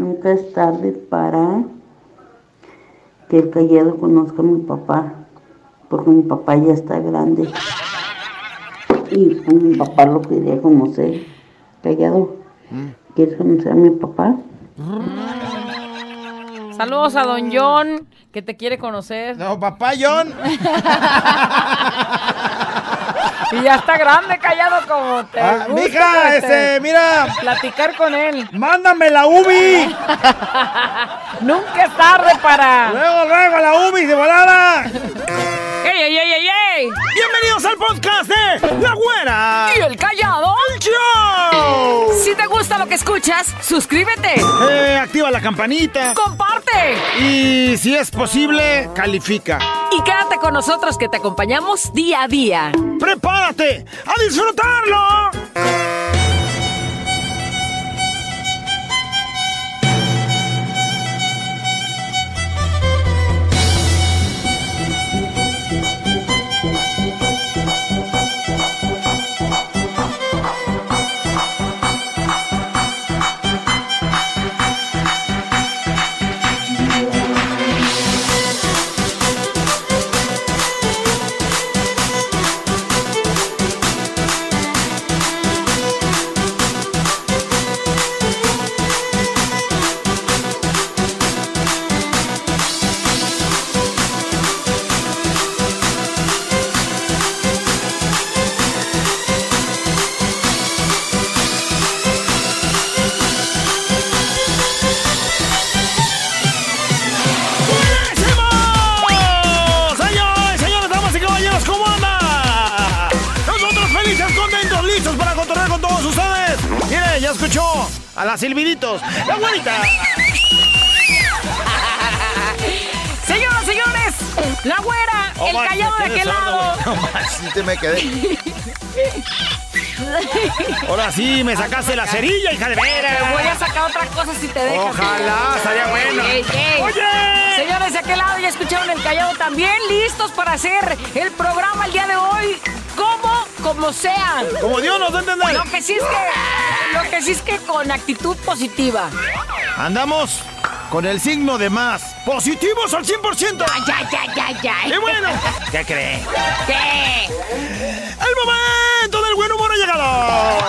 Nunca es tarde para que el callado conozca a mi papá, porque mi papá ya está grande. Y pues, mi papá lo quería conocer. Callado, ¿quieres conocer a mi papá? Saludos a don John, que te quiere conocer. No, papá John. Y ya está grande, callado como te Ah, gusta, mija, este, mira. Platicar con él. ¡Mándame la UBI! Nunca es tarde para... Luego, luego, la UBI de volada. ¡Ey, ey, ey, ey, ey! Bienvenidos al podcast de La Güera. ¿Y el callado? ¡Show! Si te gusta lo que escuchas, suscríbete. Eh, activa la campanita. Comparte. Y si es posible, califica. Y quédate con nosotros que te acompañamos día a día. ¡Prepárate a disfrutarlo! A las silbiditos. La güerita. Señoras, señores, la güera, el callado de aquel lado. No más, sí te me quedé. Ahora sí, me sacaste la cerilla, hija de Te veras. voy a sacar otra cosa si te dejas. Ojalá, estaría bueno. Ey, ey. ¡Oye! Señores, de aquel lado ya escucharon el callado también, listos para hacer el programa el día de hoy, como, como sea. Como Dios nos da a entender. Lo que sí es que, lo que sí es que con actitud positiva. Andamos con el signo de más. ¡Positivos al 100%! Ay, ay, ay, ay, ay. ¡Y bueno! ¿Qué cree? ¿Qué? ¡El momento del buen humor ha llegado!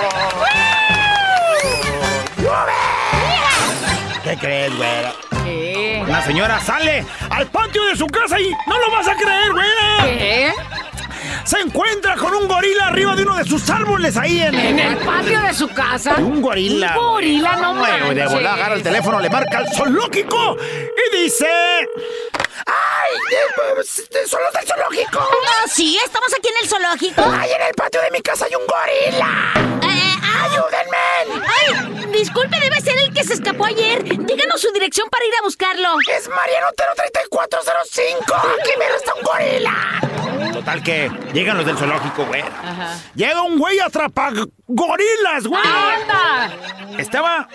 ¿Qué crees, güera? ¿Qué? La señora sale al patio de su casa y no lo vas a creer, güera. ¿Qué? Se encuentra con un gorila arriba de uno de sus árboles ahí en, ¿En el patio de su casa? Un gorila. Un gorila, no Güey, De manches. volada agarra el teléfono, le marca al zoológico y dice... ¡Ay! eh, ¡Son los del zoológico! Ah, sí, estamos aquí en el zoológico. ¡Ay, en el patio de mi casa hay un gorila! Eh, ah, ¡Ayúdenme! ay, disculpe, debe ser el que se escapó ayer. Díganos su dirección para ir a buscarlo. ¡Es Mariano Otero 3405! ¡Aquí me está un gorila! Total que llegan los del zoológico, güey. Ajá. Llega un güey a atrapar gorilas, güey. ¡Anda! Estaba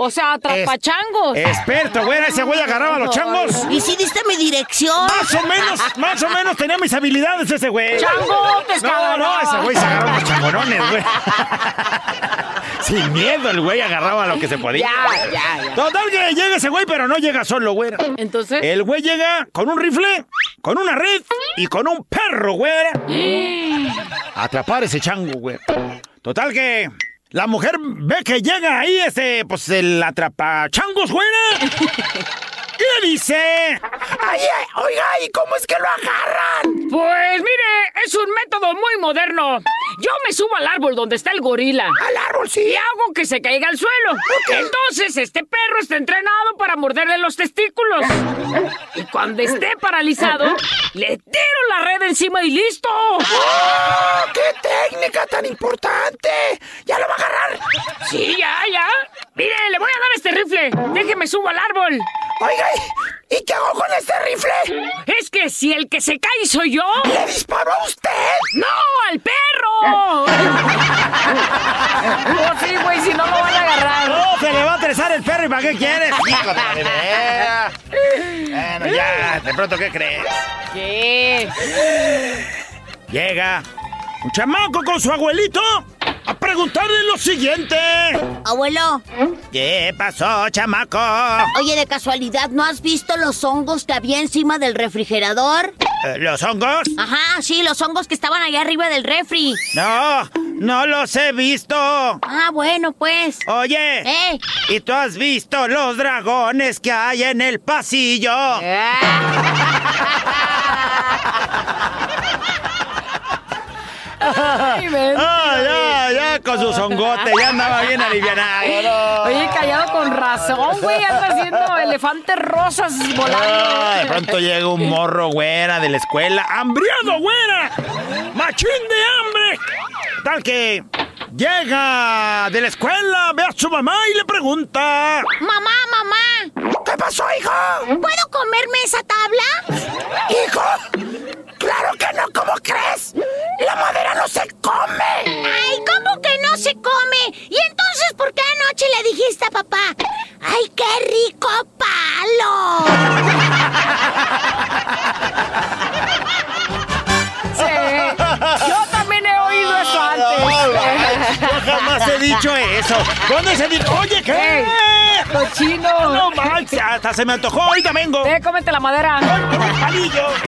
O sea, atrapachangos. experto, güey. Ese güey agarraba a los changos. ¿Y si diste mi dirección? Más o menos, más o menos tenía mis habilidades ese güey. ¡Changotes, No, cabrón! no, ese güey se agarraba los changonones, güey. Sin miedo, el güey agarraba lo que se podía. Ya, ya, ya. Total que llega ese güey, pero no llega solo, güey. Entonces. El güey llega con un rifle, con una red y con un perro, güey. A atrapar ese chango, güey. Total que la mujer ve que llega ahí este, pues el atrapachangos, güey. Le dice... Ay, ay, oiga, ¿y cómo es que lo agarran? Pues mire, es un método muy moderno. Yo me subo al árbol donde está el gorila. Al árbol, sí. Y hago que se caiga al suelo. Entonces este perro está entrenado para morderle los testículos. Y cuando esté paralizado, le tiro la red encima y listo. ¡Oh, qué técnica tan importante! ¿Ya lo va a agarrar? Sí, ya, ya. Mire, le voy a dar este rifle. Déjeme subo al árbol. Oiga, ¿y qué hago con este rifle? Es que si el que se cae soy yo. ¿Le disparó a usted? ¡No, al perro! oh, sí, güey, si no lo van a agarrar. ¡No, se le va a atresar el perro y para qué quieres! ¡Hijo de! Bueno, ya, de pronto, ¿qué crees? ¿Qué? Llega un chamaco con su abuelito a preguntarle lo siguiente. Abuelo, ¿Qué pasó, chamaco? oye, de casualidad, ¿no has visto los hongos que había encima del refrigerador? Eh, ¿Los hongos? Ajá, sí, los hongos que estaban allá arriba del refri. No, no los he visto. Ah, bueno, pues. Oye, ¡Eh! ¿y tú has visto los dragones que hay en el pasillo? Ay. Ah, ya, ya, con sus hongotes, ya andaba bien alivianado. Oye, callado con razón, güey. Anda haciendo elefantes rosas volando. Ah, de pronto llega un morro, güera, de la escuela. ¡Hambriado, güera! ¡Machín de hambre! Tal que llega de la escuela, ve a su mamá y le pregunta... Mamá, mamá, ¿Qué pasó, hijo? ¿puedo comerme esa tabla? ¿Hijo? ¡Claro que no! ¿Cómo crees? ¡La madera no se come! Ay, ¿cómo que no se come? ¿Y entonces por qué anoche le dijiste a papá? ¡Ay, qué rico palo! Sí. Yo también he oído eso antes. Yo jamás he dicho eso. ¿Dónde se dice? Oye, ¿qué? Cochino. No manches, hasta se me antojó. Ahorita vengo. Eh, cómete la madera. Palillo.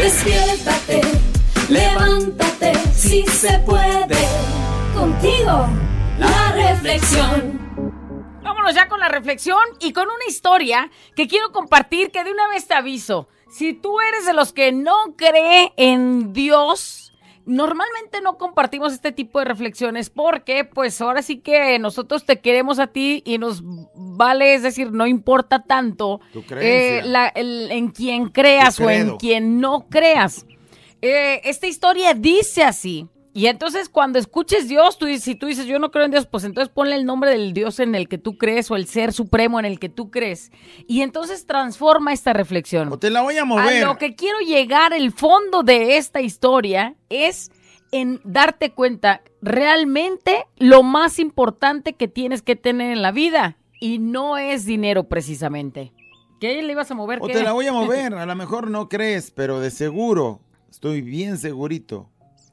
Despiértate, levántate, si se puede. Contigo, la reflexión. Vámonos ya con la reflexión y con una historia que quiero compartir que de una vez te aviso. Si tú eres de los que no cree en Dios, normalmente no compartimos este tipo de reflexiones porque pues ahora sí que nosotros te queremos a ti y nos vale, es decir, no importa tanto eh, la- el- en quien creas o en quien no creas. Eh, esta historia dice así. Y entonces cuando escuches Dios, tú, dices- si tú dices yo no creo en Dios, pues entonces ponle el nombre del Dios en el que tú crees o el ser supremo en el que tú crees. Y entonces transforma esta reflexión. O te la voy a A mover. lo que quiero llegar, el fondo de esta historia es en darte cuenta realmente lo más importante que tienes que tener en la vida. Y no es dinero precisamente. ¿Qué le ibas a mover? O ¿Qué? te la voy a mover, a lo mejor no crees, pero de seguro, estoy bien segurito,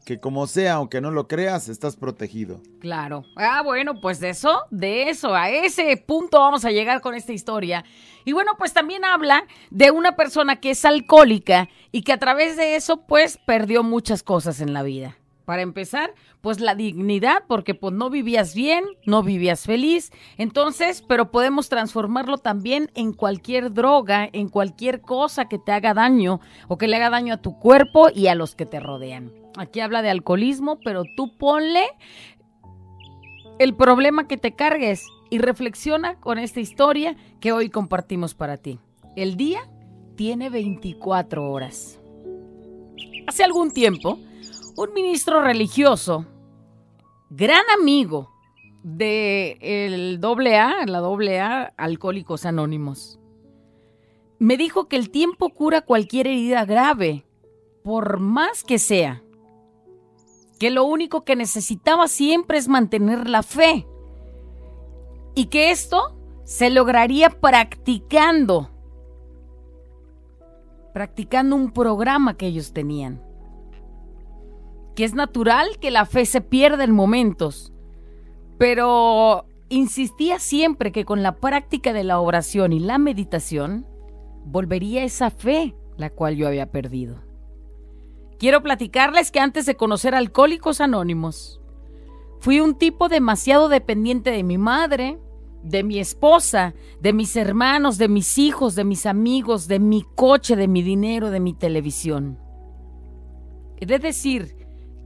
que como sea, aunque no lo creas, estás protegido. Claro. Ah, bueno, pues de eso, de eso, a ese punto vamos a llegar con esta historia. Y bueno, pues también habla de una persona que es alcohólica y que a través de eso, pues, perdió muchas cosas en la vida. Para empezar, pues la dignidad, porque pues no vivías bien, no vivías feliz. Entonces, pero podemos transformarlo también en cualquier droga, en cualquier cosa que te haga daño o que le haga daño a tu cuerpo y a los que te rodean. Aquí habla de alcoholismo, pero tú ponle el problema que te cargues y reflexiona con esta historia que hoy compartimos para ti. El día tiene 24 horas. Hace algún tiempo, un ministro religioso, gran amigo de el AA, la AA, Alcohólicos Anónimos, me dijo que el tiempo cura cualquier herida grave, por más que sea que lo único que necesitaba siempre es mantener la fe y que esto se lograría practicando, practicando un programa que ellos tenían. Que es natural que la fe se pierda en momentos, pero insistía siempre que con la práctica de la oración y la meditación volvería esa fe la cual yo había perdido. Quiero platicarles que antes de conocer Alcohólicos Anónimos, fui un tipo demasiado dependiente de mi madre, de mi esposa, de mis hermanos, de mis hijos, de mis amigos, de mi coche, de mi dinero, de mi televisión. He de decir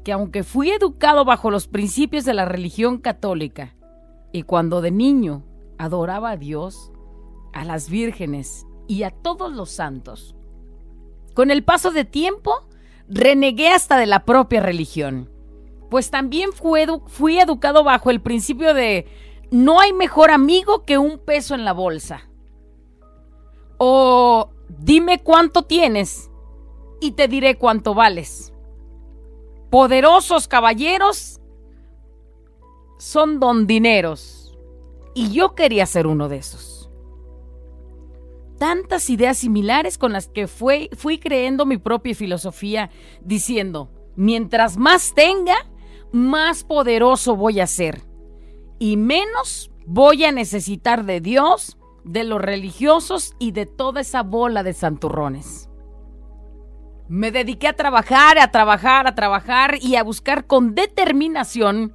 que aunque fui educado bajo los principios de la religión católica, y cuando de niño adoraba a Dios, a las vírgenes y a todos los santos, con el paso de tiempo renegué hasta de la propia religión. Pues también fui, fui educado bajo el principio de no hay mejor amigo que un peso en la bolsa. O dime cuánto tienes y te diré cuánto vales. Poderosos caballeros son don dineros. Y yo quería ser uno de esos. Tantas ideas similares con las que fui, fui creyendo mi propia filosofía, diciendo, mientras más tenga, más poderoso voy a ser. Y menos voy a necesitar de Dios, de los religiosos y de toda esa bola de santurrones. Me dediqué a trabajar, a trabajar, a trabajar y a buscar con determinación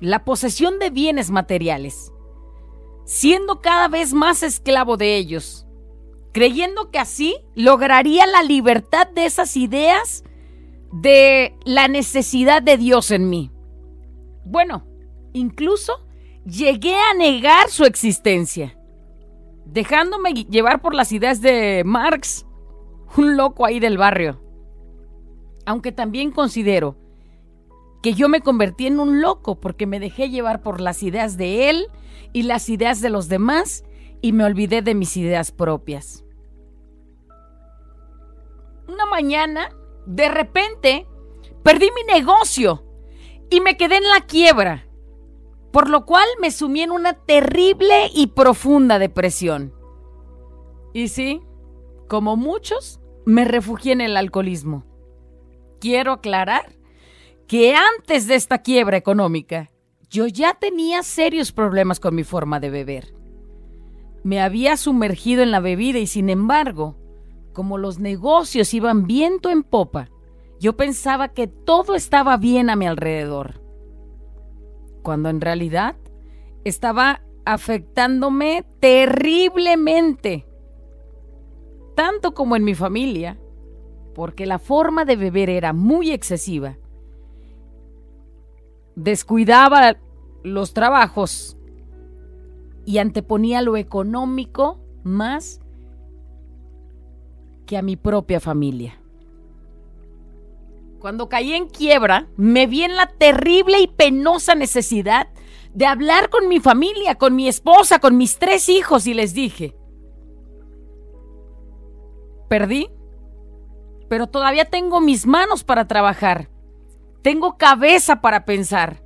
la posesión de bienes materiales, siendo cada vez más esclavo de ellos, creyendo que así lograría la libertad de esas ideas de la necesidad de Dios en mí. Bueno, incluso llegué a negar su existencia, dejándome llevar por las ideas de Marx, un loco ahí del barrio. Aunque también considero que yo me convertí en un loco porque me dejé llevar por las ideas de él y las ideas de los demás y me olvidé de mis ideas propias. Una mañana, de repente, perdí mi negocio y me quedé en la quiebra, por lo cual me sumí en una terrible y profunda depresión. Y sí, como muchos, me refugié en el alcoholismo. Quiero aclarar que antes de esta quiebra económica, yo ya tenía serios problemas con mi forma de beber. Me había sumergido en la bebida y sin embargo, como los negocios iban viento en popa, yo pensaba que todo estaba bien a mi alrededor. Cuando en realidad estaba afectándome terriblemente, tanto como en mi familia, porque la forma de beber era muy excesiva descuidaba los trabajos y anteponía lo económico más que a mi propia familia. Cuando caí en quiebra, me vi en la terrible y penosa necesidad de hablar con mi familia, con mi esposa, con mis tres hijos y les dije, perdí, pero todavía tengo mis manos para trabajar. Tengo cabeza para pensar.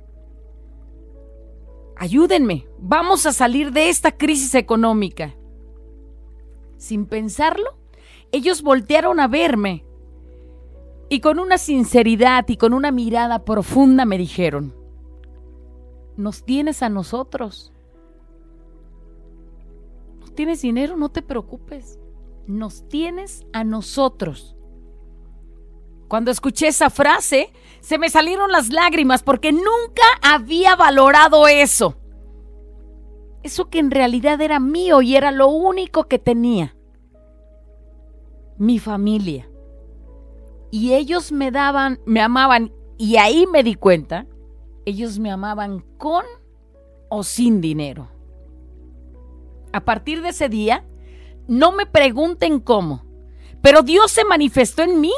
Ayúdenme, vamos a salir de esta crisis económica. Sin pensarlo, ellos voltearon a verme y con una sinceridad y con una mirada profunda me dijeron, nos tienes a nosotros. No tienes dinero, no te preocupes. Nos tienes a nosotros. Cuando escuché esa frase, se me salieron las lágrimas porque nunca había valorado eso. Eso que en realidad era mío y era lo único que tenía. Mi familia. Y ellos me daban, me amaban, y ahí me di cuenta, ellos me amaban con o sin dinero. A partir de ese día, no me pregunten cómo, pero Dios se manifestó en mí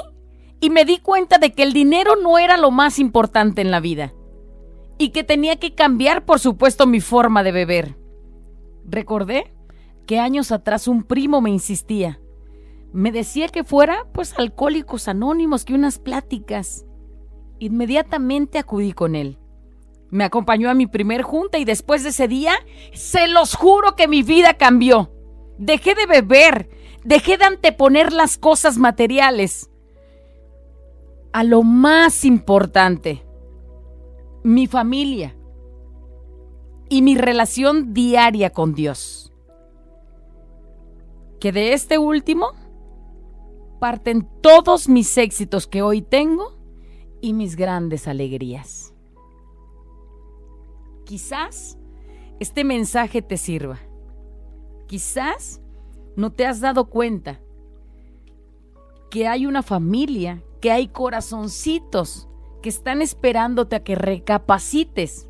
y me di cuenta de que el dinero no era lo más importante en la vida y que tenía que cambiar, por supuesto, mi forma de beber. Recordé que años atrás un primo me insistía. Me decía que fuera, pues, alcohólicos anónimos, que unas pláticas. Inmediatamente acudí con él. Me acompañó a mi primer junta y después de ese día, se los juro que mi vida cambió. Dejé de beber, dejé de anteponer las cosas materiales a lo más importante, mi familia y mi relación diaria con Dios. Que de este último parten todos mis éxitos que hoy tengo y mis grandes alegrías. Quizás este mensaje te sirva. Quizás no te has dado cuenta que hay una familia que hay corazoncitos que están esperándote a que recapacites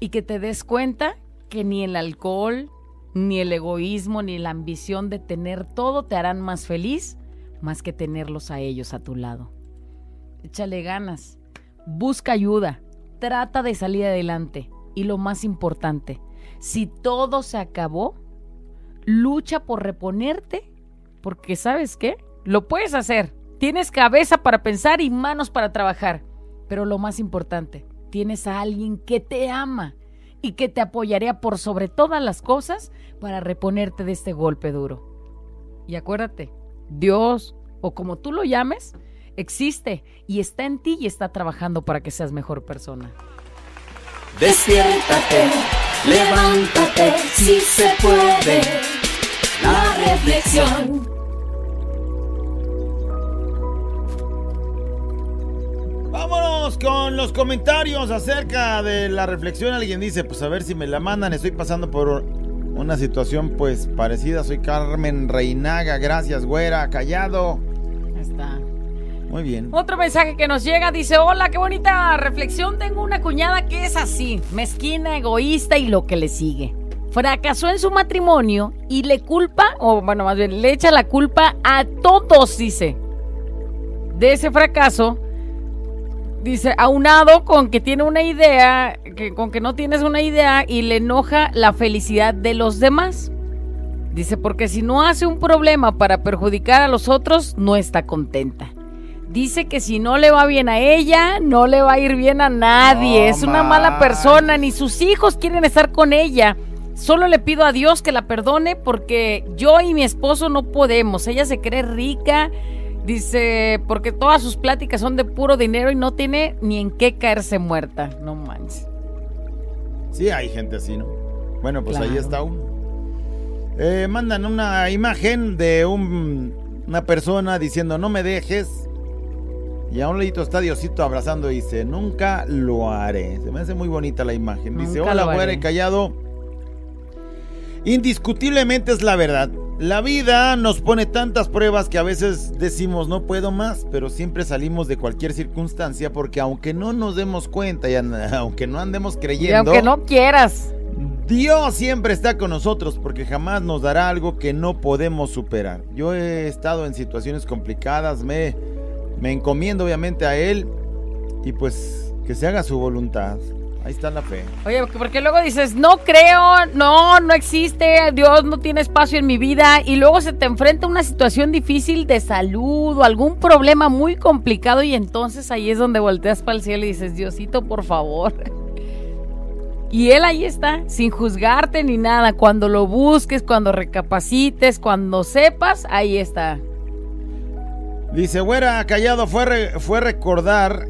y que te des cuenta que ni el alcohol, ni el egoísmo, ni la ambición de tener todo te harán más feliz más que tenerlos a ellos a tu lado. échale ganas, busca ayuda, trata de salir adelante. Y lo más importante, si todo se acabó, lucha por reponerte, porque sabes qué, lo puedes hacer. Tienes cabeza para pensar y manos para trabajar. Pero lo más importante, tienes a alguien que te ama y que te apoyaría por sobre todas las cosas para reponerte de este golpe duro. Y acuérdate, Dios, o como tú lo llames, existe y está en ti y está trabajando para que seas mejor persona. Despiértate, levántate, si se puede. La reflexión. Vámonos con los comentarios acerca de la reflexión. Alguien dice, pues a ver si me la mandan. Estoy pasando por una situación pues parecida. Soy Carmen Reinaga. Gracias, güera. Callado. Está. Muy bien. Otro mensaje que nos llega dice, hola, qué bonita reflexión. Tengo una cuñada que es así, mezquina, egoísta y lo que le sigue. Fracasó en su matrimonio y le culpa, o bueno, más bien, le echa la culpa a todos, dice. De ese fracaso, dice, aunado con que tiene una idea, que, con que no tienes una idea y le enoja la felicidad de los demás. Dice, porque si no hace un problema para perjudicar a los otros, no está contenta. Dice que si no le va bien a ella, no le va a ir bien a nadie. No es una mala persona, ni sus hijos quieren estar con ella. Solo le pido a Dios que la perdone porque yo y mi esposo no podemos. Ella se cree rica, dice, porque todas sus pláticas son de puro dinero y no tiene ni en qué caerse muerta. No manches. Sí, hay gente así, ¿no? Bueno, pues ahí está uno. Eh, mandan una imagen de un- una persona diciendo, no me dejes. Y a un ladito está Diosito abrazando y dice, nunca lo haré. Se me hace muy bonita la imagen. Dice, hola, lo güera haré". y callado. Indiscutiblemente es la verdad. La vida nos pone tantas pruebas que a veces decimos no puedo más, pero siempre salimos de cualquier circunstancia porque aunque no nos demos cuenta y aunque no andemos Y creyendo, aunque no quieras. Dios siempre está con nosotros porque jamás nos dará algo que no podemos superar. Yo he estado en situaciones complicadas, me, me encomiendo obviamente a Él y pues que se haga su voluntad. Ahí está la fe. Oye, porque luego dices, no creo, no, no existe, Dios no tiene espacio en mi vida y luego se te enfrenta a una situación difícil de salud o algún problema muy complicado y entonces ahí es donde volteas para el cielo y dices, Diosito, por favor. Y Él ahí está, sin juzgarte ni nada. Cuando lo busques, cuando recapacites, cuando sepas, ahí está. Dice, güera, callado, fue, re- fue recordar,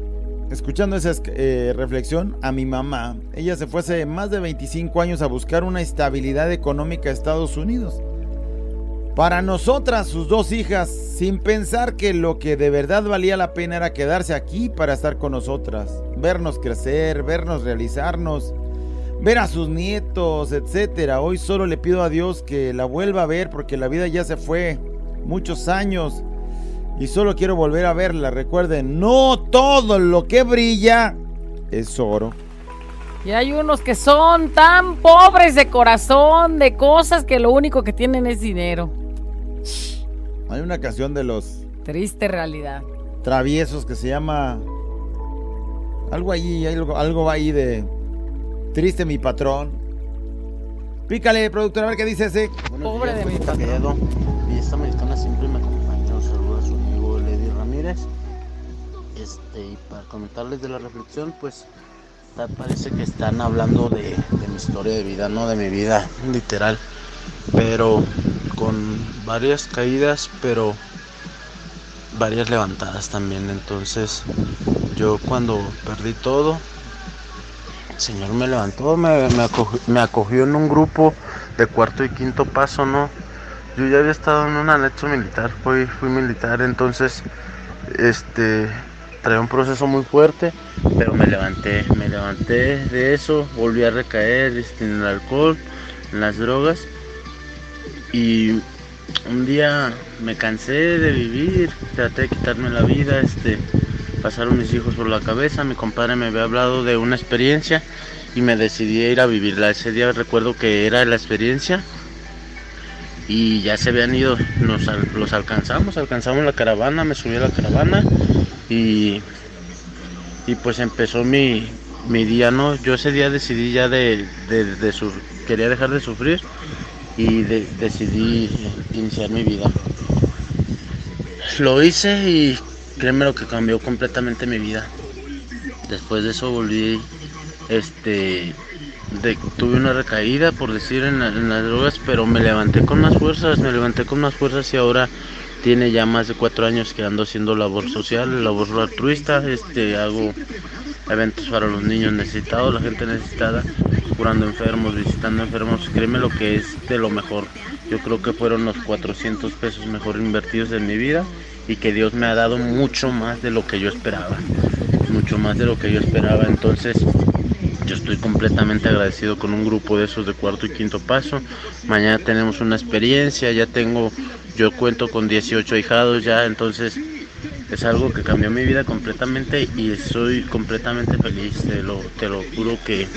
escuchando esa eh, reflexión, a mi mamá. Ella se fue hace más de 25 años a buscar una estabilidad económica a Estados Unidos. Para nosotras, sus dos hijas, sin pensar que lo que de verdad valía la pena era quedarse aquí para estar con nosotras, vernos crecer, vernos realizarnos, ver a sus nietos, etcétera. Hoy solo le pido a Dios que la vuelva a ver porque la vida ya se fue muchos años y solo quiero volver a verla. Recuerden, no todo lo que brilla es oro. Y hay unos que son tan pobres de corazón, de cosas que lo único que tienen es dinero. Hay una canción de los Triste realidad. traviesos que se llama algo allí, algo, algo va ahí de triste mi patrón. Pícale, productor, a ver qué dice ese. Pobre de mi patrón. Esta mexicana siempre me Este, y para comentarles de la reflexión, pues parece que están hablando de, mi historia de vida, no de mi vida literal. Pero con varias caídas, pero varias levantadas también. Entonces, yo cuando perdí todo, el Señor me levantó, me, acogió, en un grupo de cuarto y quinto paso, ¿no? Yo ya había estado en un anexo militar, fui militar, entonces, este, traía un proceso muy fuerte, pero me levanté, me levanté de eso, volví a recaer este, en el alcohol, en las drogas, y un día me cansé de vivir, traté de quitarme la vida, este, pasaron mis hijos por la cabeza, mi compadre me había hablado de una experiencia y me decidí a ir a vivirla. Ese día recuerdo que era la experiencia y ya se habían ido, nos los alcanzamos, alcanzamos la caravana, me subí a la caravana y y pues empezó mi, mi día, ¿no? Yo ese día decidí ya de, de, su- quería dejar de sufrir y de- decidí iniciar mi vida. Lo hice y créeme lo que cambió completamente mi vida. Después de eso volví, este, de- tuve una recaída por decir en, en las drogas, pero me levanté con más fuerzas, me levanté con más fuerzas y ahora tiene ya más de cuatro años que ando haciendo labor social, labor altruista, este, hago eventos para los niños necesitados, la gente necesitada, curando enfermos, visitando enfermos, créeme lo que es de lo mejor. Yo creo que fueron los 400 pesos mejor invertidos en mi vida y que Dios me ha dado mucho más de lo que yo esperaba, mucho más de lo que yo esperaba. Entonces, yo estoy completamente agradecido con un grupo de esos de cuarto y quinto paso. Mañana tenemos una experiencia, ya tengo, yo cuento con 18 hijados ya, entonces es algo que cambió mi vida completamente y soy completamente feliz, te lo, te lo juro que,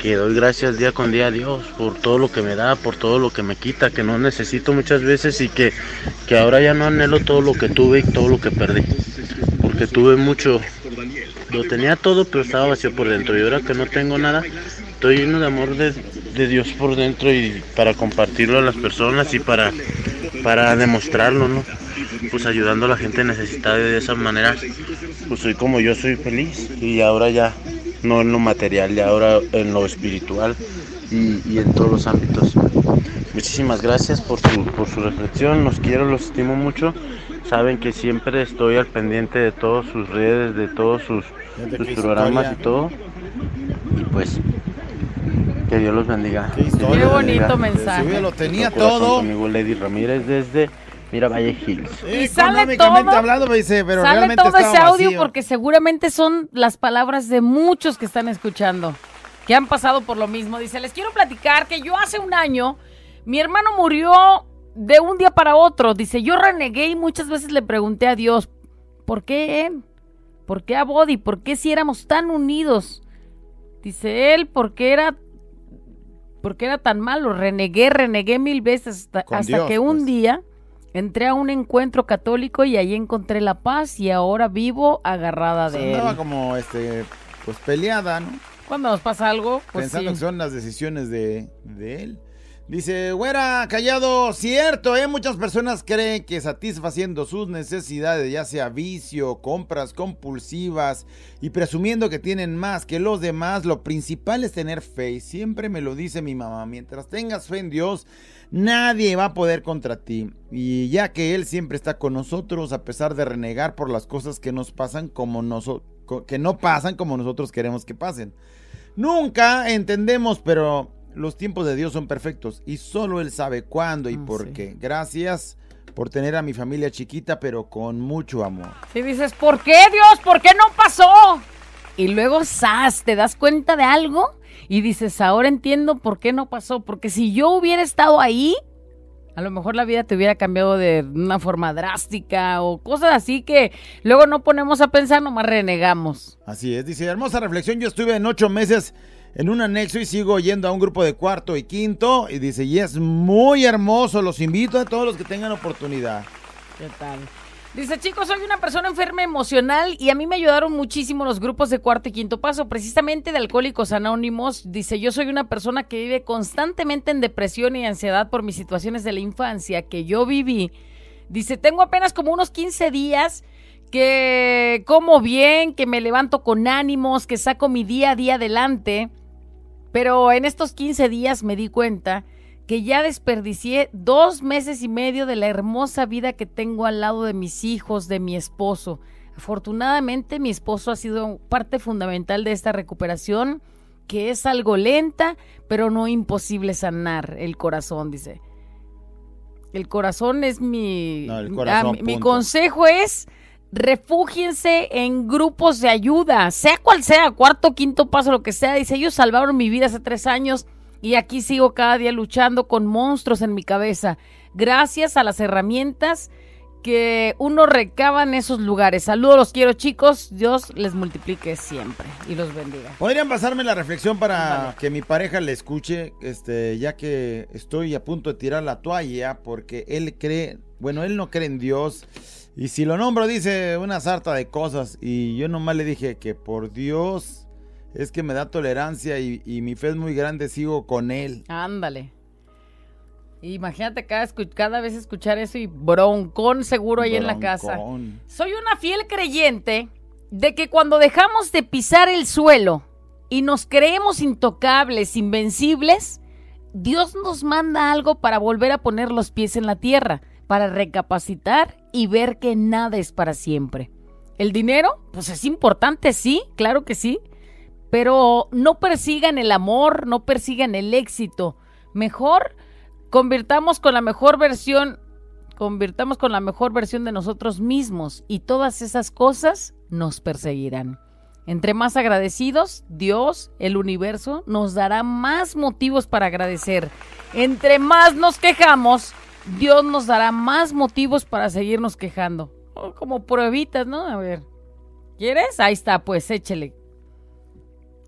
que doy gracias día con día a Dios por todo lo que me da, por todo lo que me quita, que no necesito muchas veces y que, que ahora ya no anhelo todo lo que tuve y todo lo que perdí, porque tuve mucho, lo tenía todo pero estaba vacío por dentro y ahora que no tengo nada, estoy lleno de amor de, de Dios por dentro y para compartirlo a las personas y para, para demostrarlo, ¿no? Pues ayudando a la gente necesitada de esa manera, pues soy como yo soy feliz y ahora ya no en lo material, ya ahora en lo espiritual y, y en todos los ámbitos. Muchísimas gracias por su, por su reflexión, los quiero, los estimo mucho. Saben que siempre estoy al pendiente de todas sus redes, de todos sus, programas historia. y todo. Y pues, que Dios los bendiga. Qué historia. Qué bonito bendiga. mensaje. Sí, lo tenía todo. Conmigo Lady Ramírez desde Miravalle Hills. Y sale todo- hablando, me dice, pero Sale realmente todo ese audio vacío. porque seguramente son las palabras de muchos que están escuchando, que han pasado por lo mismo. Dice, les quiero platicar que yo hace un año, mi hermano murió de un día para otro. Dice, yo renegué y muchas veces le pregunté a Dios, ¿por qué él? ¿Por qué a Body? ¿Por qué si éramos tan unidos? Dice él, ¿por qué era, por qué era tan malo? Renegué, renegué mil veces hasta, Con hasta Dios, que un pues. día entré a un encuentro católico y ahí encontré la paz y ahora vivo agarrada O sea, de andaba él. como, este, pues peleada, ¿no? Cuando nos pasa algo, pues Pensando sí. que son las decisiones de, de él. Dice, güera, callado, cierto, ¿eh? Muchas personas creen que satisfaciendo sus necesidades, ya sea vicio, compras compulsivas y presumiendo que tienen más que los demás, lo principal es tener fe. Y siempre me lo dice mi mamá, mientras tengas fe en Dios, nadie va a poder contra ti. Y ya que Él siempre está con nosotros, a pesar de renegar por las cosas que nos pasan como nosotros, que no pasan como nosotros queremos que pasen. Nunca entendemos, pero los tiempos de Dios son perfectos y solo Él sabe cuándo y Ah, por sí. qué. Gracias por tener a mi familia chiquita, pero con mucho amor. Si dices, ¿por qué Dios? ¿Por qué no pasó? Y luego, ¡zas! ¿Te das cuenta de algo? Y dices, ahora entiendo por qué no pasó. Porque si yo hubiera estado ahí, a lo mejor la vida te hubiera cambiado de una forma drástica o cosas así que luego no ponemos a pensar, nomás renegamos. Así es, dice, hermosa reflexión, yo estuve en ocho meses en un anexo y sigo yendo a un grupo de cuarto y quinto. Y dice, y es muy hermoso, los invito a todos los que tengan oportunidad. ¿Qué tal? Dice, chicos, soy una persona enferma emocional y a mí me ayudaron muchísimo los grupos de cuarto y quinto paso, precisamente de Alcohólicos Anónimos. Dice, yo soy una persona que vive constantemente en depresión y ansiedad por mis situaciones de la infancia que yo viví. Dice, tengo apenas como unos 15 días que como bien, que me levanto con ánimos, que saco mi día a día adelante. Pero en estos 15 días me di cuenta que ya desperdicié dos meses y medio de la hermosa vida que tengo al lado de mis hijos, de mi esposo. Afortunadamente mi esposo ha sido parte fundamental de esta recuperación, que es algo lenta, pero no imposible sanar el corazón, dice. El corazón es mi... No, el corazón, mi- consejo es refúgiense en grupos de ayuda, sea cual sea, cuarto, quinto paso, lo que sea. Dice, ellos salvaron mi vida hace tres años y aquí sigo cada día luchando con monstruos en mi cabeza. Gracias a las herramientas que uno recaba en esos lugares. Saludos, los quiero chicos. Dios les multiplique siempre y los bendiga. ¿Podrían pasarme la reflexión para que mi pareja le escuche? Este, ya que estoy a punto de tirar la toalla porque él cree, bueno, él no cree en Dios. Y si lo nombro, dice una sarta de cosas. Y yo nomás le dije que por Dios es que me da tolerancia y, y mi fe es muy grande, sigo con él. Ándale. Imagínate cada, cada vez escuchar eso y broncón seguro ahí en la casa. Soy una fiel creyente de que cuando dejamos de pisar el suelo y nos creemos intocables, invencibles, Dios nos manda algo para volver a poner los pies en la tierra, para recapacitar y ver que nada es para siempre. El dinero, pues es importante, sí, claro que sí, pero no persigan el amor, no persigan el éxito. Mejor convirtamos con la mejor versión, convirtamos con la mejor versión de nosotros mismos y todas esas cosas nos perseguirán. Entre más agradecidos, Dios, el universo, nos dará más motivos para agradecer. Entre más nos quejamos, Dios nos dará más motivos para seguirnos quejando. Oh, como pruebitas, ¿no? A ver. ¿Quieres? Ahí está, pues échele.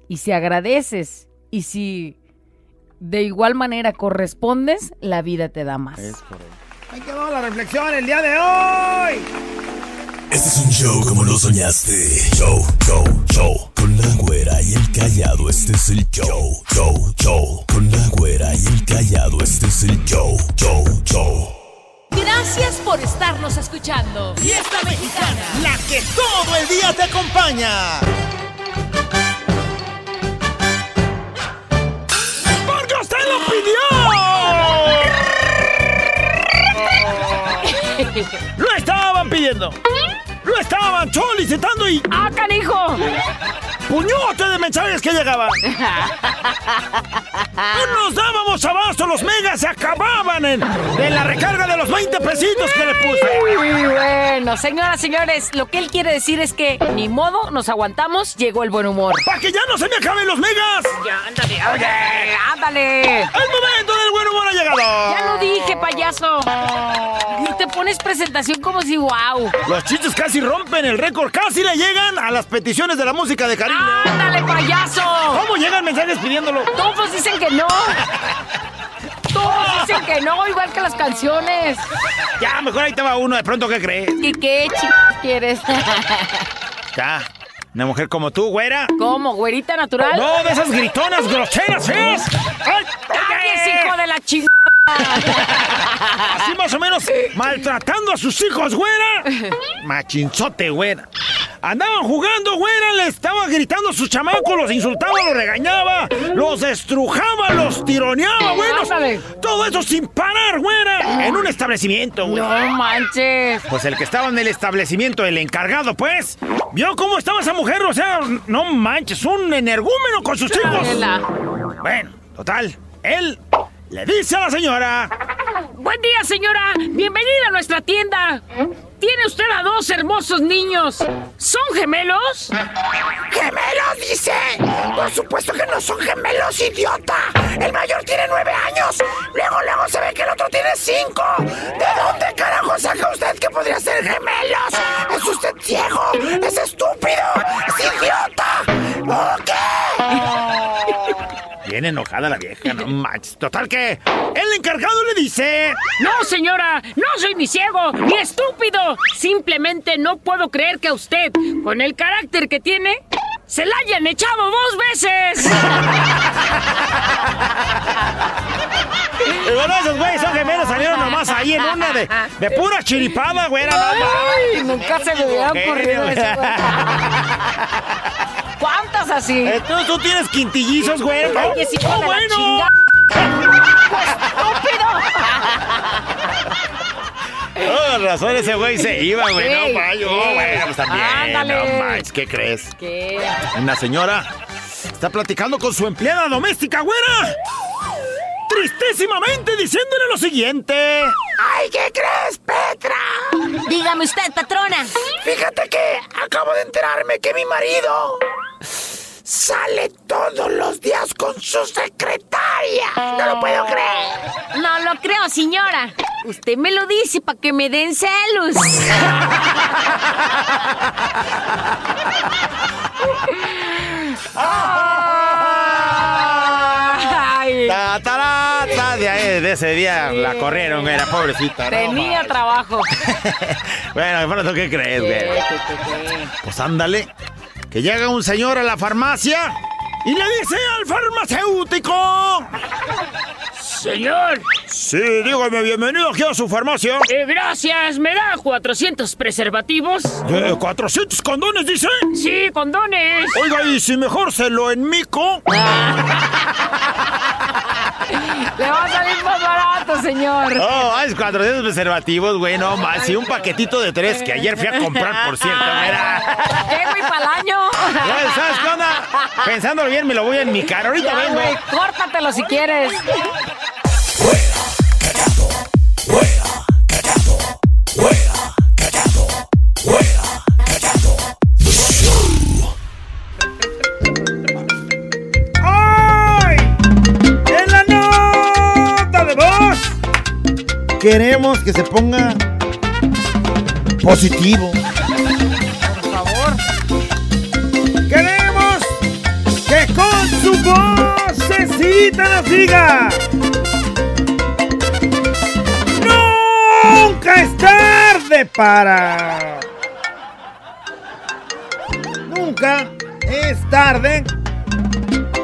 Y si agradeces y si de igual manera correspondes, la vida te da más. Es correcto. Ahí quedó la reflexión el día de hoy. Este es un show como lo soñaste. Show, show, show. Con la güera y el callado, este es el show. Show, show. Con la güera y el callado, este es el show. Show, show. Gracias por estarnos escuchando. Fiesta Mexicana. La que todo el día te acompaña. ¡Porque usted lo pidió! ¡Lo estaban pidiendo! ¡Lo estaban solicitando y ¡Ah, canijo! puñote de mensajes que llegaban! ¡No nos dábamos abasto! ¡Los megas se acababan en, en la recarga de los 20 pesitos que le puse! Muy bueno, señoras, señores, lo que él quiere decir es que ni modo, nos aguantamos, llegó el buen humor. ¡Para que ya no se me acaben los megas! Ya, ándale, ándale, ándale. ¡El momento del buen humor ha llegado! Ya lo dije, payaso. Pones presentación como si wow. Los chistes casi rompen el récord, casi le llegan a las peticiones de la música de Karim. ¡Ándale, payaso! ¿Cómo llegan mensajes pidiéndolo? Todos dicen que no. Todos dicen que no, igual que las canciones. Ya, mejor ahí te va uno, de pronto, ¿qué crees? ¿Y qué ch quieres? Ya, una mujer como tú, güera. ¿Cómo, güerita natural? No, de esas gritonas groseras, ¿eh? ¡Ay! ¡Cállese, hijo de la chingada! Así más o menos, maltratando a sus hijos, güera. Machinzote, güera. Andaban jugando, güera, le estaba gritando a sus chamacos, los insultaba, los regañaba, los estrujaba, los tironeaba, güera. Ándale. Todo eso sin parar, güera, en un establecimiento, güera. No manches. Pues el que estaba en el establecimiento, el encargado, pues, vio cómo estaba esa mujer, o sea, no manches, un energúmeno con sus hijos. Bueno, total, él le dice a la señora, Buen día, señora. Bienvenida a nuestra tienda. Tiene usted a dos hermosos niños. ¿Son gemelos? ¿Gemelos, dice? Por supuesto que no son gemelos, idiota. El mayor tiene nueve años. Luego, luego se ve que el otro tiene cinco. ¿De dónde carajo saca usted que podría ser gemelos? ¿Es usted ciego? ¿Es estúpido? ¿Es idiota? ¿O qué? Bien enojada la vieja, no manches. Total que el encargado le dice... No, señora. No soy ni ciego ni estúpido. Simplemente no puedo creer que a usted, con el carácter que tiene, se la hayan echado dos veces. Y bueno, esos güeyes son gemelos, salieron nomás ahí en una de, de pura chiripada, güera. No, Ay, nunca se me hubiera ocurrido eso. güey. ¿Cuántas así? Entonces tú tienes quintillizos, güey. ¡Oh, la bueno! chinga. ¡Estúpido! Oh, razón ese güey se iba, güey. Ey, No, vaya, ey, bueno, pues también. ándale. No manches, ¿qué crees? ¿Qué? Una señora está platicando con su empleada doméstica, güera. Tristísimamente diciéndole lo siguiente. ¡Ay, qué crees, Petra! Dígame usted, patrona. Fíjate que acabo de enterarme que mi marido sale todos los días con su secretaria. No lo puedo creer. No lo creo, señora. Usted me lo dice para que me den celos. Ta, ta, ta, de ahí, de ese día la corrieron, la pobrecita. Tenía trabajo. Bueno, de pronto, ¿qué crees, güey? ¿Qué, qué, qué, qué? Pues ándale, que llega un señor a la farmacia y le dice al farmacéutico. Señor, Sí, dígame, bienvenido aquí a su farmacia. eh, gracias. ¿Me da 400 preservativos? Eh, ¿400 condones, dice? Sí, condones. Oiga, y si mejor se lo enmico. va a salir más barato, señor. Oh, es 400 preservativos, güey, no más. Y un paquetito de tres que ayer fui a comprar, por cierto, mira. ¿Qué, güey, para el año? ¿Sabes qué onda? Pensándolo bien, me lo voy a enmicar. Ahorita Ya, vengo. güey, córtatelo si quieres. Queremos que se ponga positivo. Por favor. Queremos que con su vocecita nos diga. Nunca es tarde para. Nunca es tarde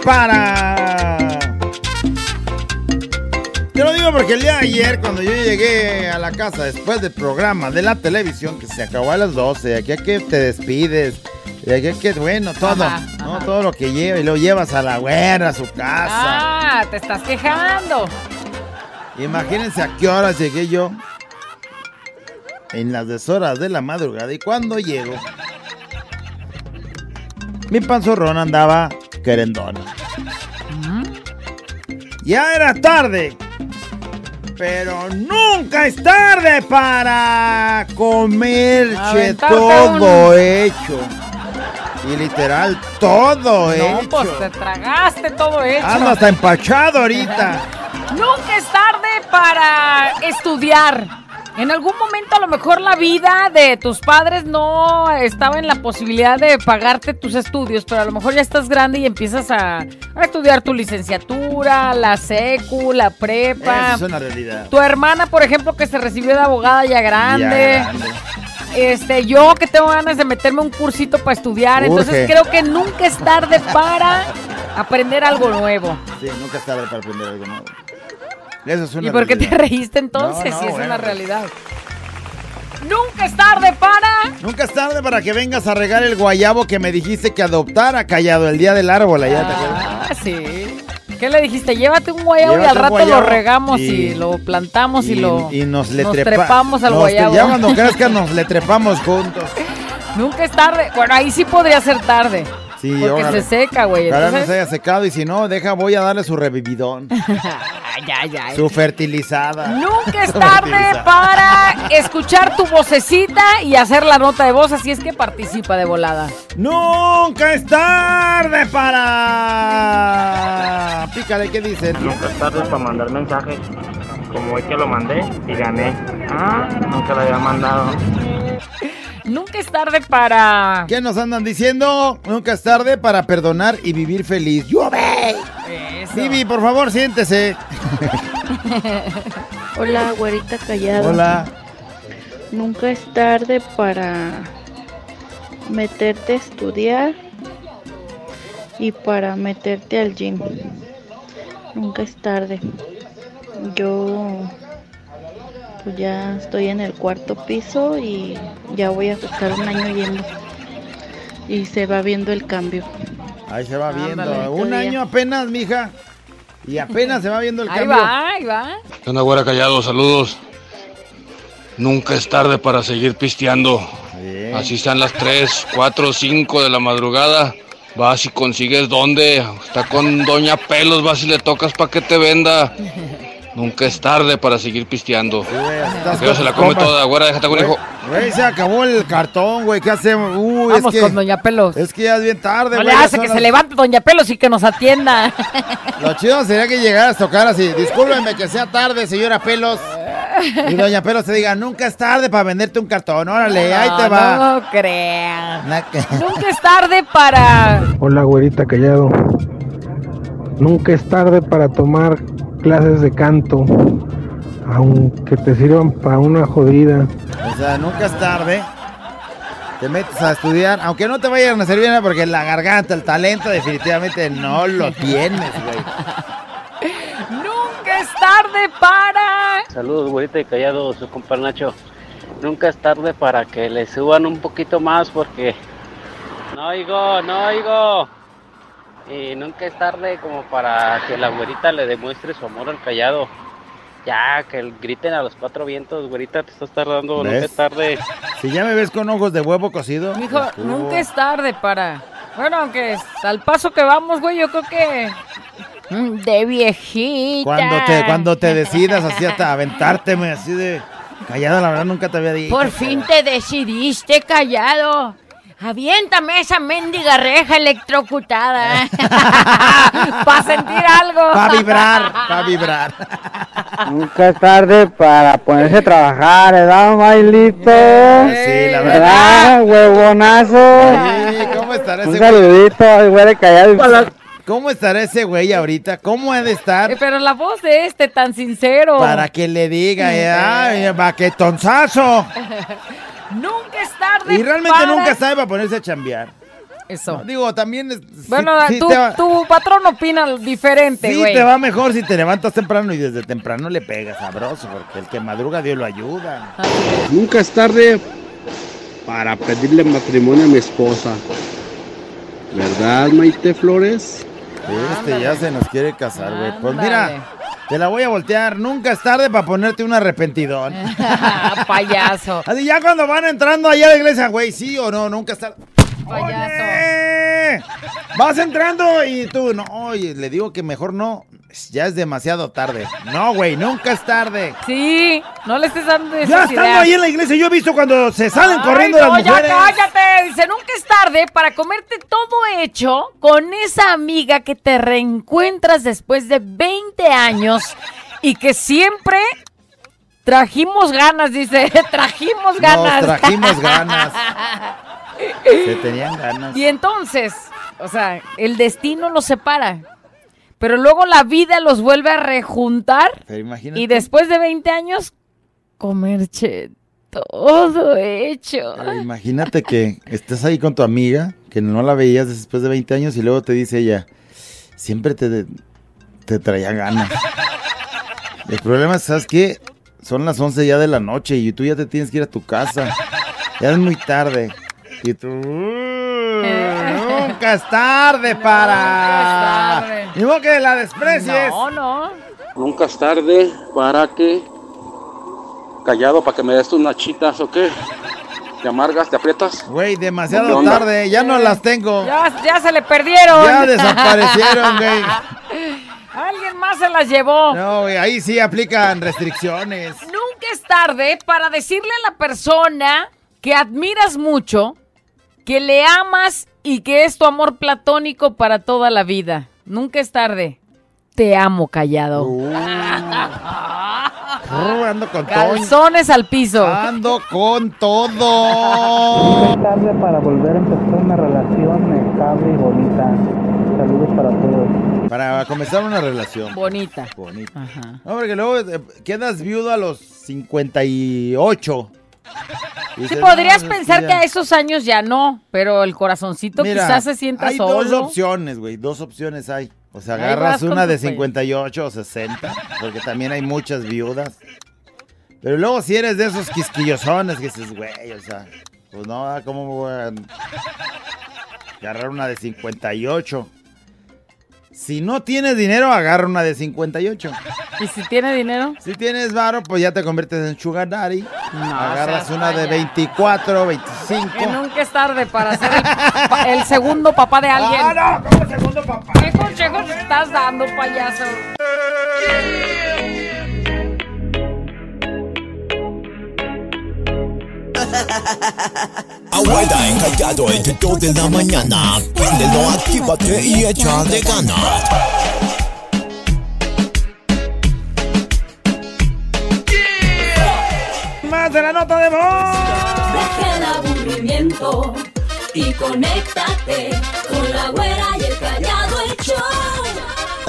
para. Lo digo porque el día de ayer, cuando yo llegué a la casa después del programa de la televisión, que se acabó a las 12, de aquí a que te despides, de aquí a que, bueno, todo, Ajá, ¿no? ajá. todo lo que lleva y lo llevas a la güera, a su casa. Ah, te estás quejando. Imagínense a qué horas llegué yo. En las deshoras de la madrugada. Y cuando llego, mi panzorrón andaba querendona. Ya era tarde. Pero nunca es tarde para comer, che, Aventarte todo un- hecho. Y literal, todo No, hecho. pues te tragaste todo hecho. Ando hasta empachado ahorita. Nunca es tarde para estudiar. En algún momento a lo mejor la vida de tus padres no estaba en la posibilidad de pagarte tus estudios, pero a lo mejor ya estás grande y empiezas a, a estudiar tu licenciatura, la secu, la prepa. Eso es una realidad. Tu hermana, por ejemplo, que se recibió de abogada ya grande. Ya grande. Este, yo que tengo ganas de meterme un cursito para estudiar, entonces creo que nunca es tarde para aprender algo nuevo. Sí, nunca es tarde para aprender algo nuevo. Eso es una ¿Y por qué te reíste entonces No, no, si es bueno, una realidad? Nunca es tarde para... Nunca es tarde para que vengas a regar el guayabo que me dijiste que adoptara callado el día del árbol allá. Ah, sí. ¿Qué le dijiste? Llévate un guayabo y al rato guayabo lo regamos y, y- lo plantamos y, lo y nos le nos trepa- trepamos al nos- guayabo. Ya cuando crezca nos le trepamos juntos. Nunca es tarde. Bueno, ahí sí podría ser tarde. Sí, porque órale. se seca, güey. Ojalá no se haya secado y si no, deja, voy a darle su revividón, ya, ya. su fertilizada. Nunca es tarde para escuchar tu vocecita y hacer la nota de voz, así es que participa de volada. Nunca es tarde para... Pícale, ¿qué dicen? Nunca es tarde para mandar mensajes. Como hoy que lo mandé y gané. Ah, nunca lo había mandado. Nunca es tarde para... ¿Qué nos andan diciendo? Nunca es tarde para perdonar y vivir feliz. ¡Llueve! Vivi, por favor, siéntese. Hola, güerita callada. Hola. Nunca es tarde para meterte a estudiar y para meterte al gym. Nunca es tarde. Yo pues ya estoy en el cuarto piso y ya voy a estar un año yendo. Y se va viendo el cambio. Ahí se va viendo. Ándale, Un todavía. año apenas, mija. Y apenas se va viendo el Ahí cambio. va, ahí va. ¿Qué onda, güera callado? Saludos. Nunca es tarde para seguir pisteando. Así están las 3, 4, 5 de la madrugada. Vas y consigues dónde. Está con Doña Pelos, vas y le tocas para que te venda. Nunca es tarde para seguir pisteando. Que se la come toda, güera, déjate con hijo. Güey, se acabó el cartón, güey. ¿Qué hacemos? Uy, Vamos es que, con Doña Pelos. Es que ya es bien tarde, No güey. le ya hace son que se levante Doña Pelos y que nos atienda. Lo chido sería que llegaras a tocar así. Discúlpeme que sea tarde, señora Pelos. Y Doña Pelos te diga, nunca es tarde para venderte un cartón. Órale, ahí te No, va. No crean. Na- que- Nunca es tarde para... Hola, güerita callado. Nunca es tarde para tomar clases de canto, aunque te sirvan para una jodida. O sea, nunca es tarde. Te metes a estudiar, aunque no te vayan a servir nada porque la garganta, el talento definitivamente no lo tienes, güey. Nunca es tarde para. Saludos, güerita y callado, su compa Nacho. Nunca es tarde para que le suban un poquito más porque no oigo, no oigo. Y nunca es tarde como para que la güerita le demuestre su amor al callado. Ya, que griten a los cuatro vientos, güerita, te estás tardando, nunca ¿Ves? es tarde. Si ya me ves con ojos de huevo cocido. Mijo, estuvo. nunca es tarde para. Bueno, aunque al paso que vamos, güey, yo creo que. mm, De viejita. Cuando te, cuando te decidas así hasta aventárteme así de callado, la verdad nunca te había dicho. Por fin te decidiste, callado. Aviéntame esa mendiga reja electrocutada. Para sentir algo. Para vibrar, para vibrar. Nunca es tarde para ponerse a trabajar, ¿verdad, Mailito? Sí, la verdad. ¿Verdad, huevonazo? Sí, ¿cómo estará Un ese güey? saludito al güey de callado. ¿Cómo estará ese güey ahorita? ¿Cómo ha de estar? Eh, Pero la voz de este tan sincero. Para que le diga, eh, ay, baquetonzazo. Nunca es tarde. Y realmente para- nunca sabe para ponerse a chambear. Eso. No, digo, también. es- sí- Bueno, sí tu, te va- tu patrón opina diferente, Sí, güey. te va mejor si te levantas temprano y desde temprano le pegas sabroso, porque el que madruga Dios lo ayuda. Nunca es tarde para pedirle matrimonio a mi esposa. ¿Verdad, Maite Flores? Este ya se nos quiere casar, güey. Pues mira. Te la voy a voltear. Nunca es tarde para ponerte un arrepentidón. Payaso. Así ya cuando van entrando allá a la iglesia, güey, sí o no, nunca es tarde. Oye, Vas entrando y tú, no, oye, le digo que mejor no. Ya es demasiado tarde. No, güey, nunca es tarde. Sí, no le estés dando esas Ya estando ideas. ahí en la iglesia, yo he visto cuando se salen Ay, corriendo no, las mujeres. ya cállate. Dice, nunca es tarde para comerte todo hecho con esa amiga que te reencuentras después de 20 años y que siempre trajimos ganas, dice. trajimos ganas. Nos trajimos ganas. Se tenían ganas. Y entonces, o sea, el destino los separa. Pero luego la vida los vuelve a rejuntar. Pero imagínate. Y después de 20 años, comer todo hecho. Pero imagínate que estés ahí con tu amiga, que no la veías después de 20 años y luego te dice ella, siempre te, te traía ganas. El problema es, ¿sabes qué? Son las 11 ya de la noche y tú ya te tienes que ir a tu casa. Ya es muy tarde. Y tú... Nunca es tarde para... Ni modo que la desprecies. No, no. Nunca es tarde para que... Callado, para que me des tus nachitas, ¿o qué? ¿Te amargas, te aprietas? Güey, ¿Qué demasiado tarde, ya no las tengo. Ya, ya se le perdieron. Ya desaparecieron, güey. Alguien más se las llevó. No, güey, ahí sí aplican restricciones. Nunca es tarde para decirle a la persona que admiras mucho, que le amas y que es tu amor platónico para toda la vida. Nunca es tarde. Te amo, callado. Uh, ando con todo. Calzones al piso. Ando con todo. Es tarde para volver a empezar una relación estable y bonita. Saludos para todos. Para comenzar una relación. Bonita. Bonita. No, porque luego eh, quedas viudo a los 58. Sí, podrías "No, es pensar que ya". a esos años ya no, pero el corazoncito Mira, quizás se sienta hay solo. dos opciones, güey. Dos opciones hay. O sea, agarras una de pe- 58 o 60, porque también hay muchas viudas. Pero luego si eres de esos quisquillosones que dices, güey, o sea, pues no, ¿cómo voy a agarrar una de 58? Si no tienes dinero, agarra una de 58. ¿Y si tiene dinero? Si tienes varo, pues ya te conviertes en sugar daddy. Agarras una de 24, 25. Que nunca es tarde para ser el segundo papá de alguien. Ah, no, ¿cómo segundo papá? ¿Qué consejos estás dando, payaso? Abuela encallado entre 2 de la mañana. Préndelo, actívate y échale ganas. Más de la nota de voz. Deja el aburrimiento y conéctate con la güera y el callado el show.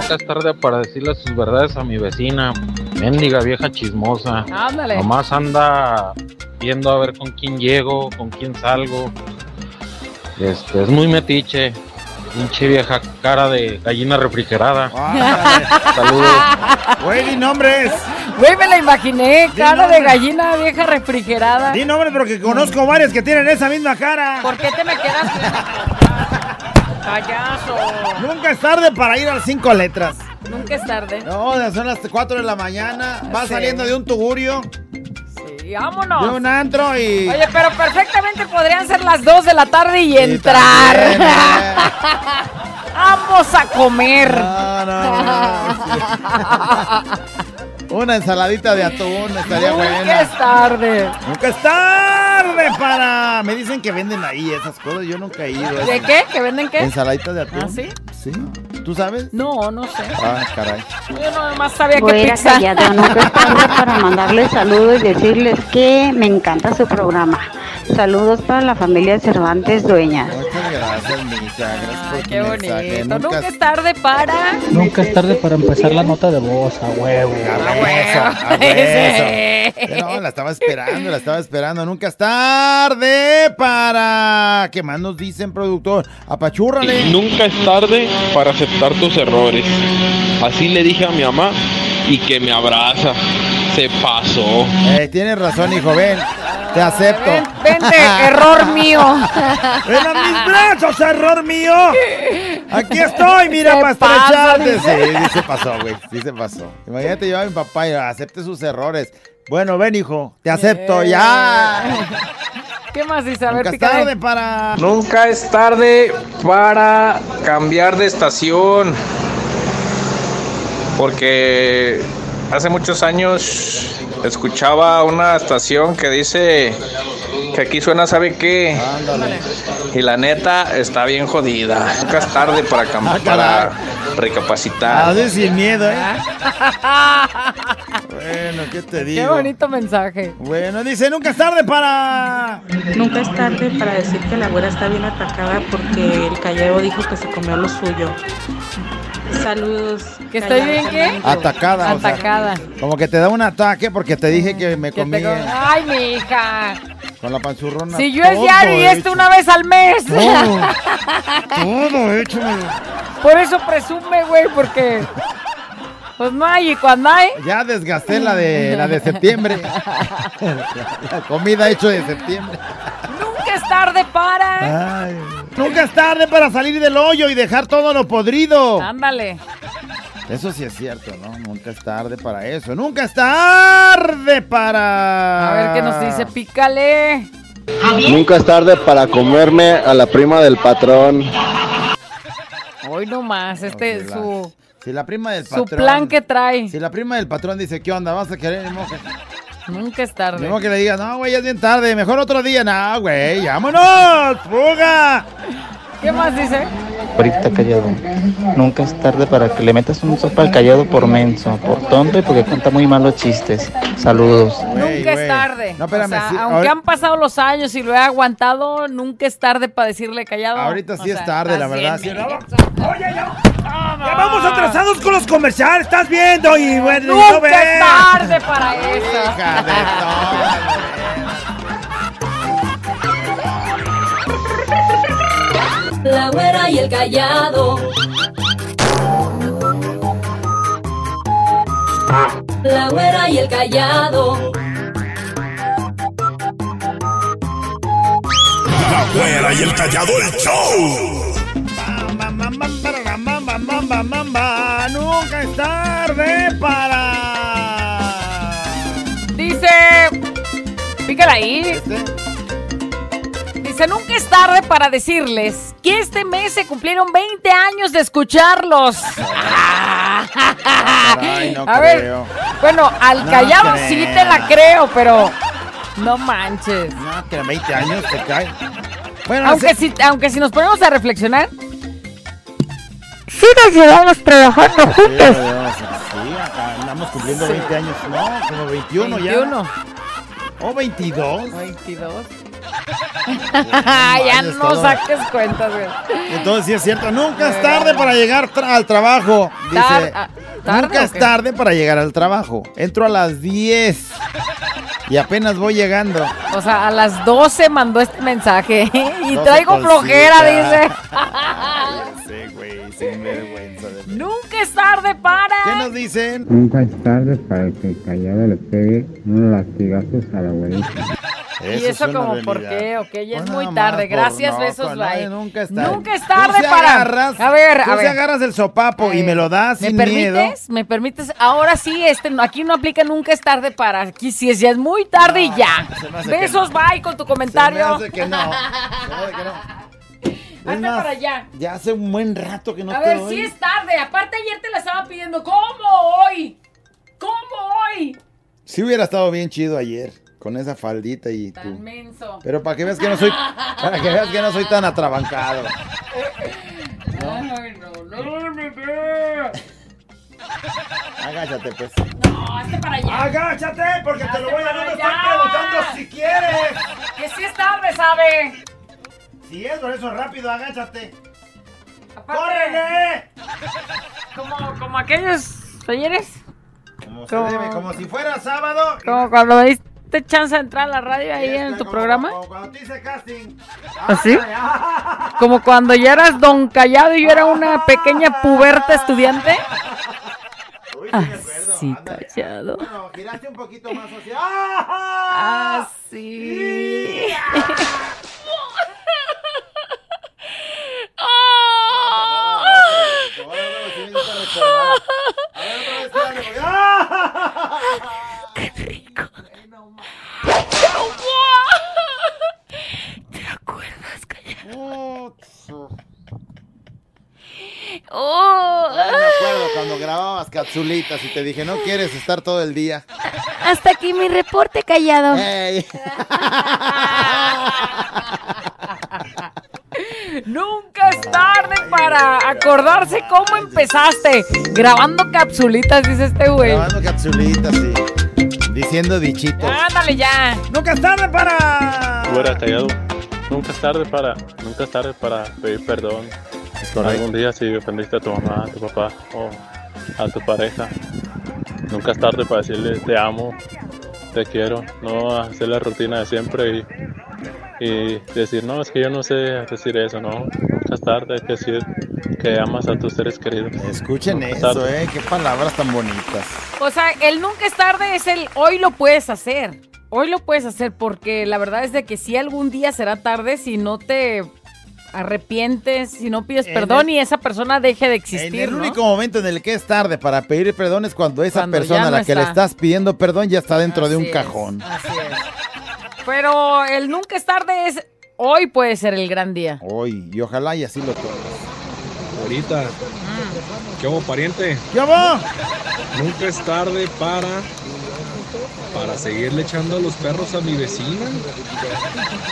Es tarde para decirle sus verdades a mi vecina. Mendiga vieja chismosa. Ándale. Nomás anda viendo a ver con quién llego, con quién salgo. Este, es muy metiche. Pinche vieja cara de gallina refrigerada. Saludos. Güey, di nombres. Güey, me la imaginé, cara de gallina vieja refrigerada. Di nombres porque conozco varias que tienen esa misma cara. ¿Por qué te me quedaste? Payaso. Nunca es tarde para ir al cinco letras. Nunca es tarde. No, ya son las 4 de la mañana. Vas Sí. saliendo de un tugurio, Y vámonos. de un antro y. Oye, pero perfectamente podrían ser las 2 de la tarde y entrar. también, eh. Vamos a comer. No, no, Una ensaladita de atún estaría Nunca buena. es tarde. Nunca es tarde para. Me dicen que venden ahí esas cosas. Yo nunca he ido. ¿De qué? ¿Que venden qué? Ensaladita de atún. ¿Ah, sí? Sí. ¿Tú sabes? No, no sé. Ah, caray. Yo nomás sabía que pizza. callada, nunca es tarde para mandarles saludos y decirles que me encanta su programa. Saludos para la familia Cervantes Dueñas. Muchas gracias, Mija. Gracias por tu Qué mensaje. bonito. Nunca es tarde para. Nunca es tarde para empezar la nota de voz, a huevo. A hueso. No, la estaba esperando, la estaba esperando. Nunca es tarde para. ¿Qué más nos dicen, productor? Apachúrrale. Nunca es tarde para aceptar tus errores. Así le dije a mi mamá y que me abraza. Se pasó. Eh, tienes razón, hijo. Ven, te acepto. Vente, error mío. ¡Ven a mis brazos, error mío! Aquí estoy, mira, para estrecharte. Sí, sí se pasó, güey. Sí se pasó. Imagínate yo a mi papá y acepte sus errores. Bueno, ven, hijo, te acepto, ya. ¿Qué más dice? A ver, Nunca es tarde para. Nunca es tarde para cambiar de estación. Porque hace muchos años escuchaba una estación que dice que aquí suena sabe qué. Y la neta está bien jodida. Nunca es tarde para, Ah, para recapacitar. Así sin miedo, ¿eh? Bueno, ¿qué te digo? Qué bonito mensaje. Bueno, dice, nunca es tarde para... Nunca es tarde para decir que la abuela está bien atacada porque el calleo dijo que se comió lo suyo. Saludos. ¿Que estoy bien qué? Atacada, o sea, Atacada. como que te da un ataque porque te dije que me comí Ay, mi hija. con la panzurrona. Si yo es diario y este hecho. una vez al mes. Todo. Todo hecho. Por eso presume, güey, porque. Pues no hay, y cuando hay. Ya desgasté la de la de septiembre. la comida hecho de septiembre. Nunca es tarde para. Ay, nunca es tarde para salir del hoyo y dejar todo lo podrido. Ándale. Eso sí es cierto, ¿no? Nunca es tarde para eso. Nunca es tarde para. A ver qué nos dice, pícale. Nunca es tarde para comerme a la prima del patrón. Hoy nomás, este es su, Si la prima del su patrón. plan que trae. Si la prima del patrón dice, ¿qué onda? ¿Vas a querer? Que, Nunca es tarde. modo que le digas, no, güey, ya es bien tarde. Mejor otro día. No, güey, vámonos. ¡Fuga! ¿Qué más dice? Ahorita callado. Nunca es tarde para que le metas un sopa al callado por menso, por tonto y porque cuenta muy malos chistes. Saludos. Nunca es tarde. No, espérame, O sea, sí, aunque ahor- han pasado los años y lo he aguantado, nunca es tarde para decirle callado. Ahorita sí O es tarde, la verdad. bien, sí. Oye, Ya vamos atrasados con los comerciales, estás viendo y bueno, no Nunca ves. es tarde para eso. La güera y el callado. La güera y el callado. La güera y el callado el show. Mamba, mamba, mamba, nunca es tarde para. Dice. Pícala ahí. Nunca es tarde para decirles que este mes se cumplieron 20 años de escucharlos. Ay, no A ver, creo. bueno, al No callado creo. sí te la creo, pero no manches. No, que a 20 años te cae. Bueno, aunque, sí- si, aunque si nos ponemos a reflexionar, Sí, nos llevamos trabajando juntos. Sí, acá andamos cumpliendo Sí. 20 años. No, como 21, ya. 21. ¿O 22? 22. Ya no todo. saques cuentas, güey. Entonces sí es cierto, nunca es tarde para llegar tra- al trabajo. Dice, Tar- ah, ¿tarde nunca es tarde para llegar al trabajo. Entro a las 10 y apenas voy llegando. O sea, a las 12 mandó este mensaje. y 12 traigo flojera, dice. Sí, güey, sin vergüenza. de- Nunca es tarde para. ¿Qué nos dicen? Nunca es tarde para que el callado le pegue unos latigazos a la abuelita. y eso como, ¿por qué? Ok, ya es muy tarde. por- Gracias, no, besos, bye. Nunca es tarde. Nunca es tarde para. agarras- a ver, tú a ver. agarras el sopapo y me lo das ¿Me sin permites? miedo. ¿Me permites? Ahora sí, este, aquí no aplica nunca es tarde para. Aquí sí es, ya es muy tarde y ya. se Besos, bye con tu comentario. Se me hace que no. Se me hace que no. Es Hazte para allá. Ya hace un buen rato que no A te ver, doy. sí es tarde. Aparte, ayer te la estaba pidiendo. ¿Cómo hoy? ¿Cómo hoy? Sí hubiera estado bien chido ayer con esa faldita y tú. Tan menso. Pero para que veas que no soy para que veas que no soy tan atrabancado. Ay, no, no, bebé. Agáchate pues. No, hazte para allá. Agáchate porque te lo voy a no allá. estoy preguntando si quieres. Que sí es tarde, ¿sabe? Si es por eso rápido, agáchate. Aparte- ¡Córrele! Como, como aquellos ayeres. Como se Como- debe, como si fuera sábado. Como cuando me diste chance de entrar a la radio ahí en tu programa. Como cuando te hice casting. ¿Así? Como cuando ya eras don callado y yo era una pequeña puberta estudiante. Así callado. Bueno, giraste un poquito más hacia. ¡Ah! Así. ¡Qué rico! ¿Te acuerdas, callado? Oh. Ay, me acuerdo cuando grababas capsulitas y te dije, no quieres estar todo el día. Hasta aquí mi reporte callado. Nunca es tarde para acordarse cómo empezaste. Grabando capsulitas, dice este güey. Grabando capsulitas y diciendo dichitos. Ándale ya. Nunca es tarde para. Fuera callado. Nunca es tarde para, nunca es tarde para pedir perdón. correcto. Algún día si ofendiste a tu mamá, a tu papá o a tu pareja. Nunca es tarde para decirle te amo, te quiero, no hacer la rutina de siempre y, y decir no, es que yo no sé decir eso, no. Nunca es tarde, hay que decir que amas a tus seres queridos. Escuchen Nunca eso, tarde. eh. Qué palabras tan bonitas. O sea, el nunca es tarde es el hoy lo puedes hacer. Hoy lo puedes hacer porque la verdad es de que si algún día será tarde si no te arrepientes, si no pides En perdón el- y esa persona deje de En existir, el ¿no? único momento en el que es tarde para pedir perdón es cuando esa Cuando persona a la que le está. estás pidiendo perdón ya está dentro de un es, cajón. Así es. Pero el nunca es tarde es hoy puede ser el gran día. Hoy, y ojalá y así lo tomes. Ahorita. ¿Qué hubo, pariente? ¿Qué hubo? Nunca es tarde para. Para seguirle echando a los perros a mi vecina.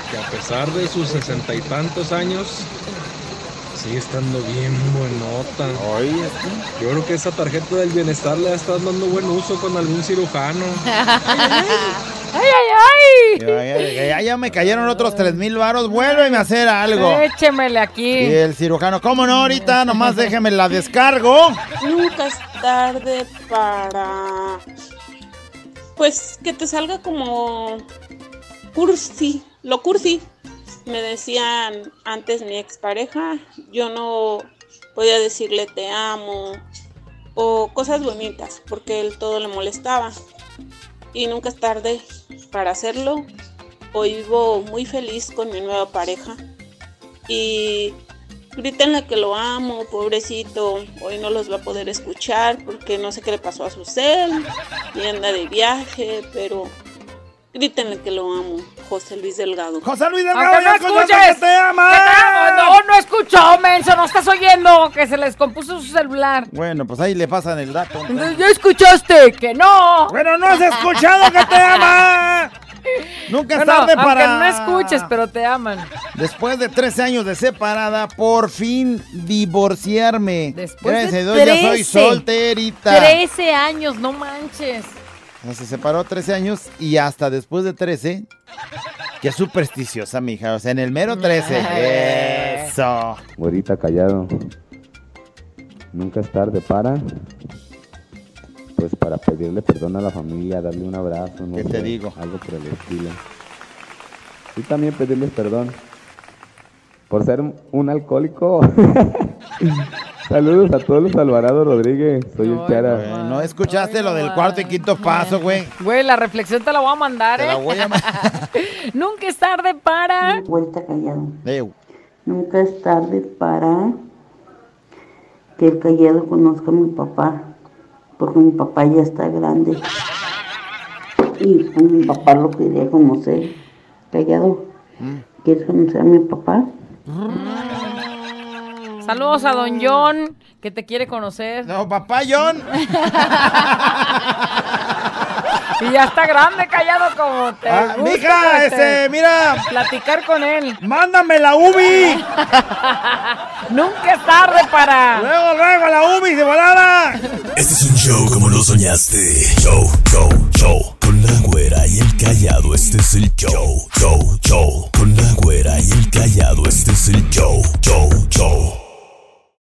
Que a pesar de sus sesenta y tantos años. Sigue estando bien buenota. Yo creo que esa tarjeta del bienestar le estás dando buen uso con algún cirujano. ¡Ay, ay, Ya, ya, ya, ya- ya me cayeron otros tres mil varos. Vuélveme a hacer algo. ay! Échemele aquí. Y el cirujano, ¿cómo no ahorita? Nomás déjeme la descargo. Nunca es tarde para. Pues que te salga como. Cursi. Lo cursi. Me decían antes mi expareja. Yo no podía decirle te amo. O cosas bonitas. Porque él todo le molestaba. Y nunca es tarde para hacerlo. Hoy vivo muy feliz con mi nueva pareja. Y Grítenle que lo amo, pobrecito. Hoy no los va a poder escuchar porque no sé qué le pasó a su cel y anda de viaje, pero grítenle que lo amo. José Luis Delgado. José Luis Aunque no escuches. que te ama. Que te amo. No, no escuchó, menso. No estás oyendo que se les compuso su celular. Bueno, pues ahí le pasan el dato. ¿Ya escuchaste? Que no. Bueno, no has escuchado que te ama. Nunca es Bueno, tarde aunque para. no escuches, pero te aman. Después de 13 años de separada, por fin divorciarme. Después Gracias de a Dios, ya soy 13. solterita. 13 años, no manches. Se separó 13 años y hasta después de 13 Qué supersticiosa, mija. O sea, en el mero 13. Eso. Güerita callado. Nunca es tarde para. Pues para pedirle perdón a la familia, darle un abrazo, no ¿Qué te sé, digo? algo por el estilo. Y también pedirles perdón por ser un alcohólico. Saludos a todos los Alvarado Rodríguez, soy el Chara. ¿No escuchaste lo del cuarto y quinto paso, güey? Güey, la reflexión te la voy a mandar, Te ¿eh? la voy a Nunca es tarde para... Vuelta callado. Nunca es tarde para que el callado conozca a mi papá, porque mi papá ya está grande. Y pues, mi papá lo quería conocer. Callado, ¿quieres conocer a mi papá? Saludos a Don John, que te quiere conocer. No, papá John. Y ya está grande, callado como te. Ah, gusta, mija, este, este, mira. Platicar con él. Mándame la UBI. Nunca es tarde para. Luego, luego, la UBI de volada. Este es un show como lo soñaste. Show, show, show. Con la güera y el callado, este es el show. Show, show. Con la güera y el callado, este es el show. Show, show.